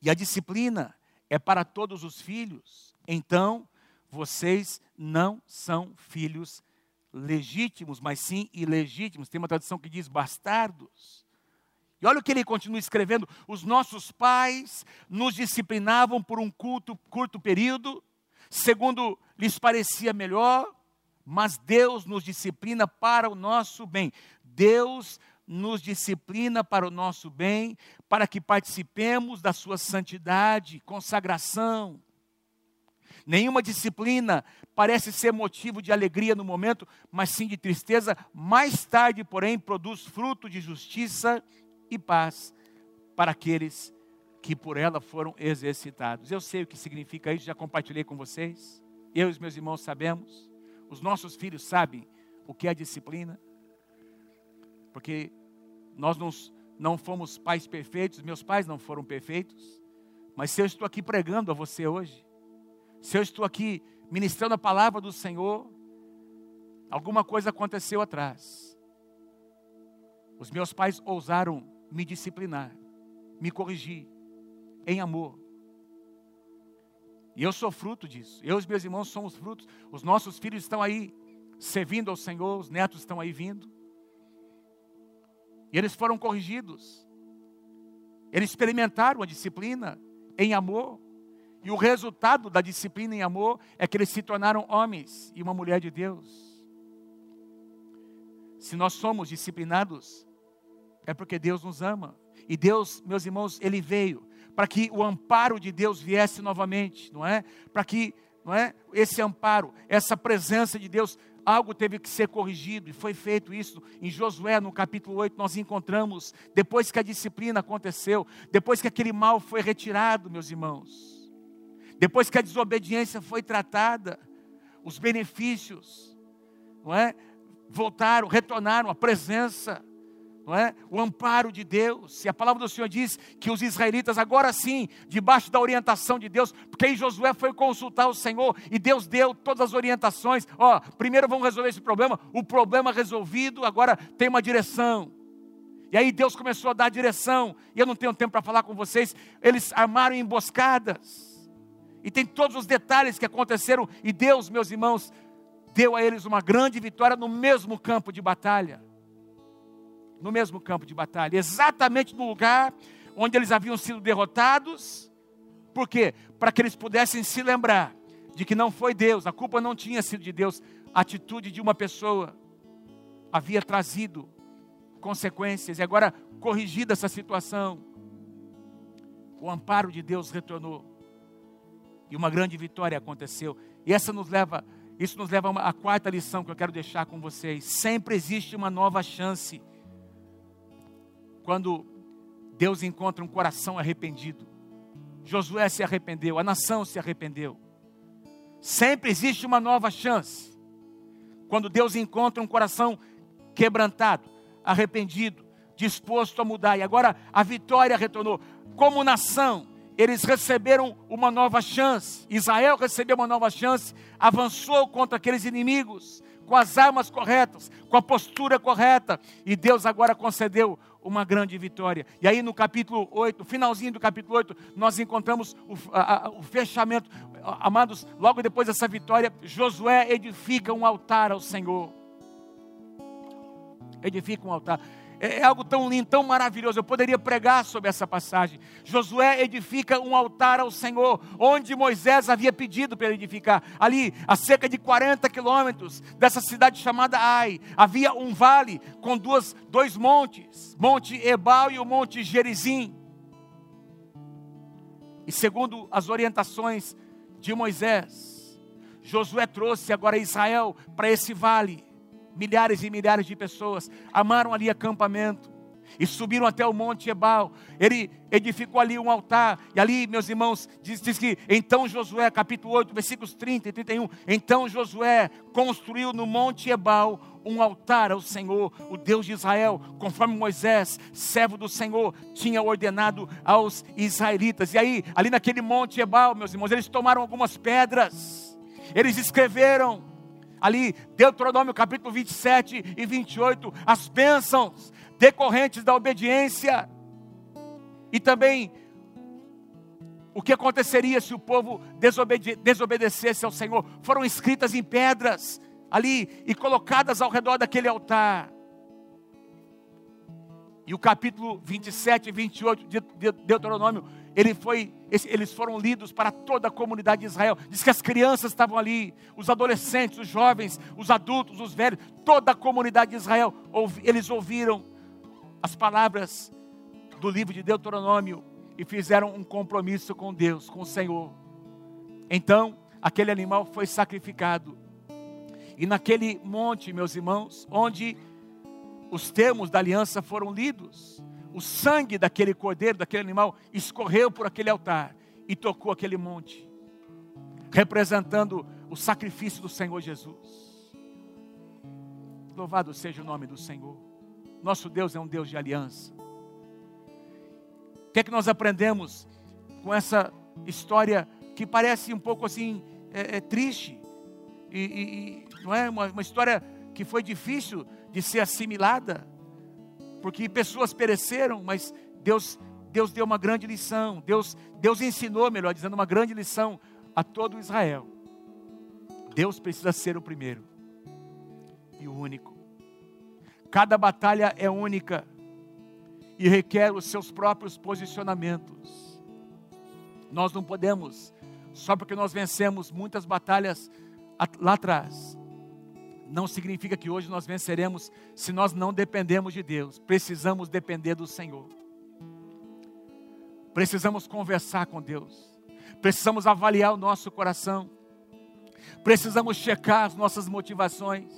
e a disciplina é para todos os filhos, então vocês não são filhos legítimos, mas sim ilegítimos. Tem uma tradução que diz bastardos. E olha o que ele continua escrevendo: os nossos pais nos disciplinavam por um curto, curto período, segundo lhes parecia melhor, mas Deus nos disciplina para o nosso bem. Deus nos disciplina para o nosso bem, para que participemos da sua santidade, consagração. Nenhuma disciplina parece ser motivo de alegria no momento, mas sim de tristeza. Mais tarde, porém, produz fruto de justiça e paz para aqueles que por ela foram exercitados. Eu sei o que significa isso, já compartilhei com vocês. Eu e os meus irmãos sabemos. Os nossos filhos sabem o que é disciplina. Porque nós não, não fomos pais perfeitos, meus pais não foram perfeitos, mas se eu estou aqui pregando a você hoje, se eu estou aqui ministrando a palavra do Senhor, alguma coisa aconteceu atrás. Os meus pais ousaram me disciplinar, me corrigir, em amor. E eu sou fruto disso. Eu e os meus irmãos somos frutos. Os nossos filhos estão aí servindo ao Senhor, os netos estão aí vindo. E eles foram corrigidos. Eles experimentaram a disciplina em amor. E o resultado da disciplina em amor é que eles se tornaram homens e uma mulher de Deus. Se nós somos disciplinados, é porque Deus nos ama. E Deus, meus irmãos, Ele veio para que o amparo de Deus viesse novamente, não é? Para que, não é? Esse amparo, essa presença de Deus algo teve que ser corrigido e foi feito isso em Josué, no capítulo 8, nós encontramos, depois que a disciplina aconteceu, depois que aquele mal foi retirado, meus irmãos, depois que a desobediência foi tratada, os benefícios, não é? Voltaram, retornaram à presença não é? o amparo de Deus. E a palavra do Senhor diz que os israelitas, agora sim, debaixo da orientação de Deus, porque aí Josué foi consultar o Senhor e Deus deu todas as orientações. Ó, primeiro vamos resolver esse problema, o problema resolvido, agora tem uma direção. E aí Deus começou a dar direção, e eu não tenho tempo para falar com vocês. Eles armaram emboscadas, e tem todos os detalhes que aconteceram, e Deus, meus irmãos, deu a eles uma grande vitória no mesmo campo de batalha no mesmo campo de batalha, exatamente no lugar onde eles haviam sido derrotados. Por quê? Para que eles pudessem se lembrar de que não foi Deus, a culpa não tinha sido de Deus, a atitude de uma pessoa havia trazido consequências e agora corrigida essa situação, o amparo de Deus retornou e uma grande vitória aconteceu. E essa nos leva, isso nos leva à quarta lição que eu quero deixar com vocês. Sempre existe uma nova chance quando Deus encontra um coração arrependido. Josué se arrependeu, a nação se arrependeu. Sempre existe uma nova chance. Quando Deus encontra um coração quebrantado, arrependido, disposto a mudar. E agora a vitória retornou. Como nação, eles receberam uma nova chance. Israel recebeu uma nova chance, avançou contra aqueles inimigos, com as armas corretas, com a postura correta. E Deus agora concedeu uma grande vitória. E aí no capítulo 8, finalzinho do capítulo 8, nós encontramos o, a, a, o fechamento. Amados, logo depois dessa vitória, Josué edifica um altar ao Senhor. Edifica um altar. É, é algo tão lindo, tão maravilhoso. Eu poderia pregar sobre essa passagem. Josué edifica um altar ao Senhor, onde Moisés havia pedido para ele edificar. Ali, a cerca de 40 quilômetros dessa cidade chamada Ai, havia um vale com duas, dois montes, Monte Ebal e o Monte Gerizim. E segundo as orientações de Moisés, Josué trouxe agora Israel para esse vale milhares e milhares de pessoas amaram ali acampamento e subiram até o Monte Ebal. Ele edificou ali um altar. E ali, meus irmãos, diz, diz, que então Josué, capítulo 8, versículos 30 e 31. Então Josué construiu no Monte Ebal um altar ao Senhor, o Deus de Israel, conforme Moisés, servo do Senhor, tinha ordenado aos israelitas. E aí, ali naquele Monte Ebal, meus irmãos, eles tomaram algumas pedras, eles escreveram ali, Deuteronômio capítulo 27 e 28, as bênçãos decorrentes da obediência, e também o que aconteceria se o povo desobede desobedecesse ao Senhor, foram escritas em pedras ali e colocadas ao redor daquele altar. E o capítulo 27 e 28 de Deuteronômio ele foi, eles foram lidos para toda a comunidade de Israel. Diz que as crianças estavam ali, os adolescentes, os jovens, os adultos, os velhos, toda a comunidade de Israel, eles ouviram as palavras do livro de Deuteronômio e fizeram um compromisso com Deus, com o Senhor. Então, aquele animal foi sacrificado. E naquele monte, meus irmãos, onde os termos da aliança foram lidos, o sangue daquele cordeiro, daquele animal, escorreu por aquele altar e tocou aquele monte, representando o sacrifício do Senhor Jesus. Louvado seja o nome do Senhor. Nosso Deus é um Deus de aliança. O que é que nós aprendemos com essa história que parece um pouco assim é, é triste e, e, não é uma, uma história que foi difícil de ser assimilada? Porque pessoas pereceram, mas Deus, Deus deu uma grande lição, Deus, Deus ensinou, melhor dizendo, uma grande lição a todo Israel. Deus precisa ser o primeiro e o único. Cada batalha é única e requer os seus próprios posicionamentos. Nós não podemos, só porque nós vencemos muitas batalhas lá atrás, não significa que hoje nós venceremos se nós não dependemos de Deus. Precisamos depender do Senhor. Precisamos conversar com Deus. Precisamos avaliar o nosso coração. Precisamos checar as nossas motivações.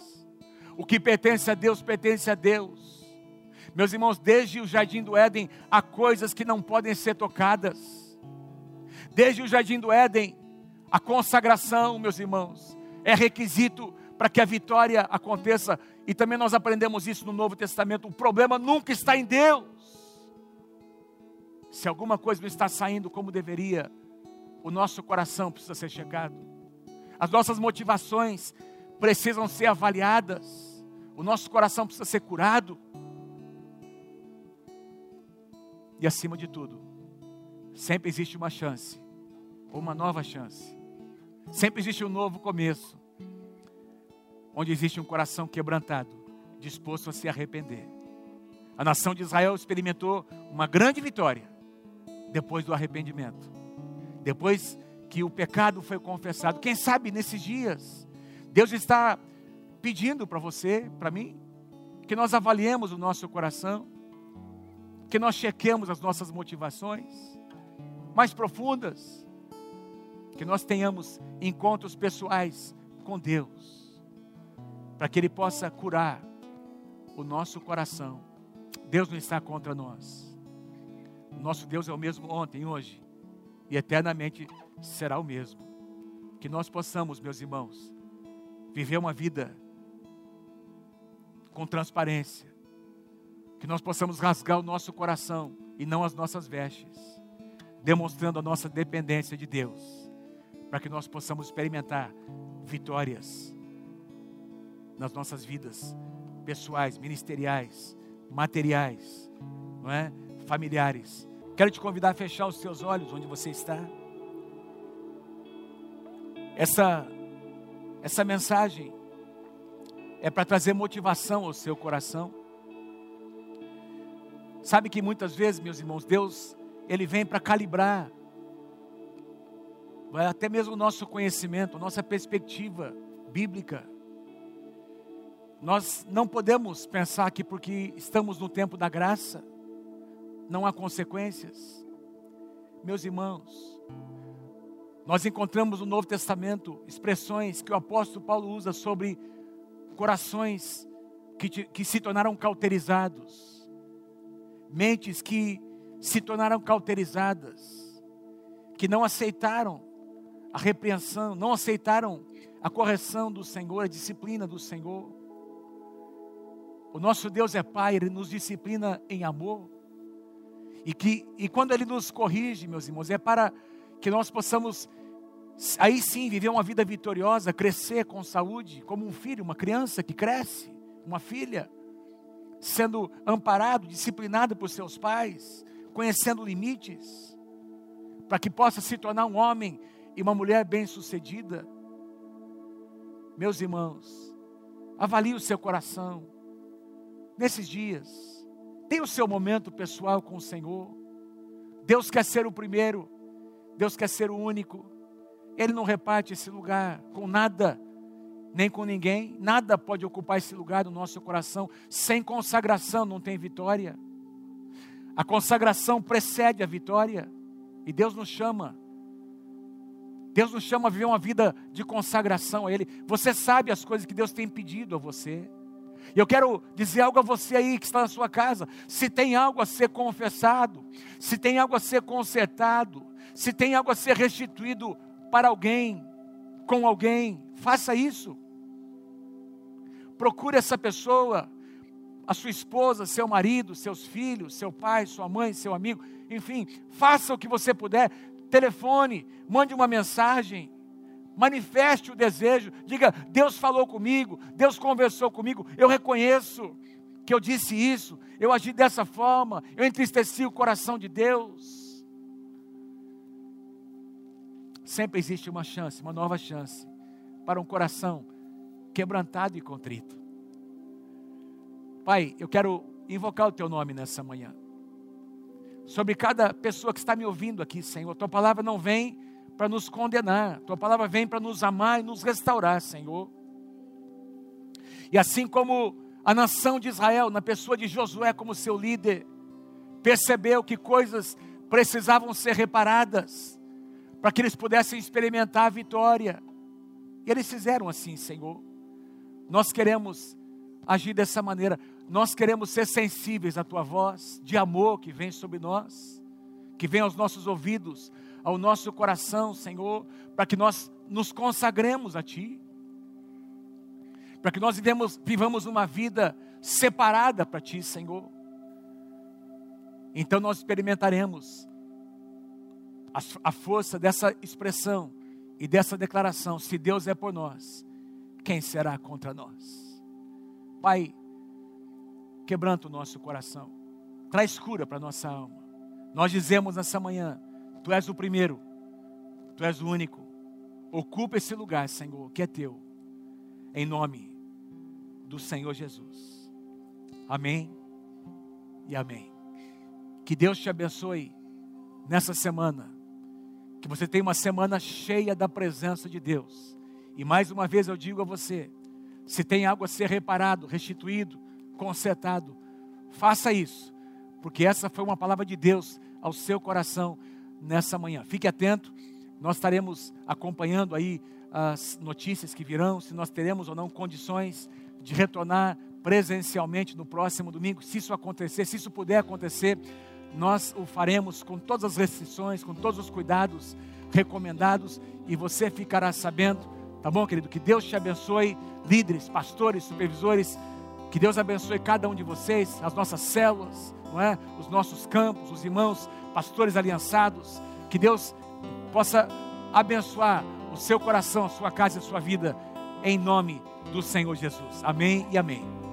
O que pertence a Deus, pertence a Deus. Meus irmãos, desde o jardim do Éden, há coisas que não podem ser tocadas. Desde o jardim do Éden, a consagração, meus irmãos, é requisito para que a vitória aconteça. E também nós aprendemos isso no Novo Testamento. O problema nunca está em Deus. Se alguma coisa não está saindo como deveria, o nosso coração precisa ser checado. As nossas motivações precisam ser avaliadas. O nosso coração precisa ser curado. E acima de tudo, sempre existe uma chance, uma nova chance. Sempre existe um novo começo onde existe um coração quebrantado, disposto a se arrepender. A nação de Israel experimentou uma grande vitória depois do arrependimento. Depois que o pecado foi confessado. Quem sabe nesses dias, Deus está pedindo para você, para mim, que nós avaliemos o nosso coração, que nós chequemos as nossas motivações mais profundas, que nós tenhamos encontros pessoais com Deus para que Ele possa curar o nosso coração, Deus não está contra nós. Nosso Deus é o mesmo ontem, hoje e eternamente será o mesmo. Que nós possamos, meus irmãos, viver uma vida com transparência. Que nós possamos rasgar o nosso coração e não as nossas vestes, demonstrando a nossa dependência de Deus, para que nós possamos experimentar vitórias nas nossas vidas pessoais, ministeriais, materiais, não é? familiares. Quero te convidar a fechar os seus olhos onde você está. Essa essa mensagem é para trazer motivação ao seu coração. Sabe que muitas vezes, meus irmãos, Deus, Ele vem para calibrar até mesmo o nosso conhecimento, nossa perspectiva bíblica. Nós não podemos pensar que porque estamos no tempo da graça, não há consequências. Meus irmãos, nós encontramos no Novo Testamento expressões que o apóstolo Paulo usa sobre corações que, que se tornaram cauterizados, mentes que se tornaram cauterizadas, que não aceitaram a repreensão, não aceitaram a correção do Senhor, a disciplina do Senhor. O nosso Deus é Pai, Ele nos disciplina em amor. E, que, e quando Ele nos corrige, meus irmãos, é para que nós possamos, aí sim, viver uma vida vitoriosa, crescer com saúde, como um filho, uma criança que cresce, uma filha, sendo amparado, disciplinado por seus pais, conhecendo limites, para que possa se tornar um homem e uma mulher bem-sucedida. Meus irmãos, avalie o seu coração nesses dias. Tenha o seu momento pessoal com o Senhor. Deus quer ser o primeiro. Deus quer ser o único. Ele não reparte esse lugar com nada, nem com ninguém. Nada pode ocupar esse lugar do nosso coração. Sem consagração não tem vitória. A consagração precede a vitória. E Deus nos chama. Deus nos chama a viver uma vida de consagração a Ele. Você sabe as coisas que Deus tem pedido a você. E eu quero dizer algo a você aí que está na sua casa. Se tem algo a ser confessado, se tem algo a ser consertado, se tem algo a ser restituído para alguém, com alguém, faça isso. Procure essa pessoa, a sua esposa, seu marido, seus filhos, seu pai, sua mãe, seu amigo, enfim, faça o que você puder. Telefone, mande uma mensagem, manifeste o desejo, diga: Deus falou comigo, Deus conversou comigo, eu reconheço que eu disse isso, eu agi dessa forma, eu entristeci o coração de Deus. Sempre existe uma chance, uma nova chance, para um coração quebrantado e contrito. Pai, eu quero invocar o teu nome nessa manhã. Sobre cada pessoa que está me ouvindo aqui, Senhor, tua palavra não vem para nos condenar, tua palavra vem para nos amar e nos restaurar, Senhor. E assim como a nação de Israel, na pessoa de Josué como seu líder, percebeu que coisas precisavam ser reparadas, para que eles pudessem experimentar a vitória. E eles fizeram assim, Senhor. Nós queremos agir dessa maneira. Nós queremos ser sensíveis à tua voz de amor que vem sobre nós, que vem aos nossos ouvidos, ao nosso coração, Senhor, para que nós nos consagremos a ti. Para que nós vivemos, vivamos uma vida separada para ti, Senhor. Então nós experimentaremos a, a força dessa expressão e dessa declaração: se Deus é por nós, quem será contra nós? Pai, quebranta o nosso coração, traz cura para a nossa alma. Nós dizemos nessa manhã: Tu és o primeiro, Tu és o único. Ocupa esse lugar, Senhor, que é teu, em nome do Senhor Jesus. Amém e amém. Que Deus te abençoe nessa semana que você tenha uma semana cheia da presença de Deus. E mais uma vez eu digo a você: se tem algo a ser reparado, restituído, consertado, faça isso, porque essa foi uma palavra de Deus ao seu coração nessa manhã. Fique atento, nós estaremos acompanhando aí as notícias que virão, se nós teremos ou não condições de retornar presencialmente no próximo domingo. Se isso acontecer, se isso puder acontecer, nós o faremos com todas as restrições, com todos os cuidados recomendados e você ficará sabendo, tá bom, querido? Que Deus te abençoe, líderes, pastores, supervisores, que Deus abençoe cada um de vocês, as nossas células, não é? Os nossos campos, os irmãos, pastores aliançados, que Deus possa abençoar o seu coração, a sua casa e a sua vida, em nome do Senhor Jesus. Amém e amém.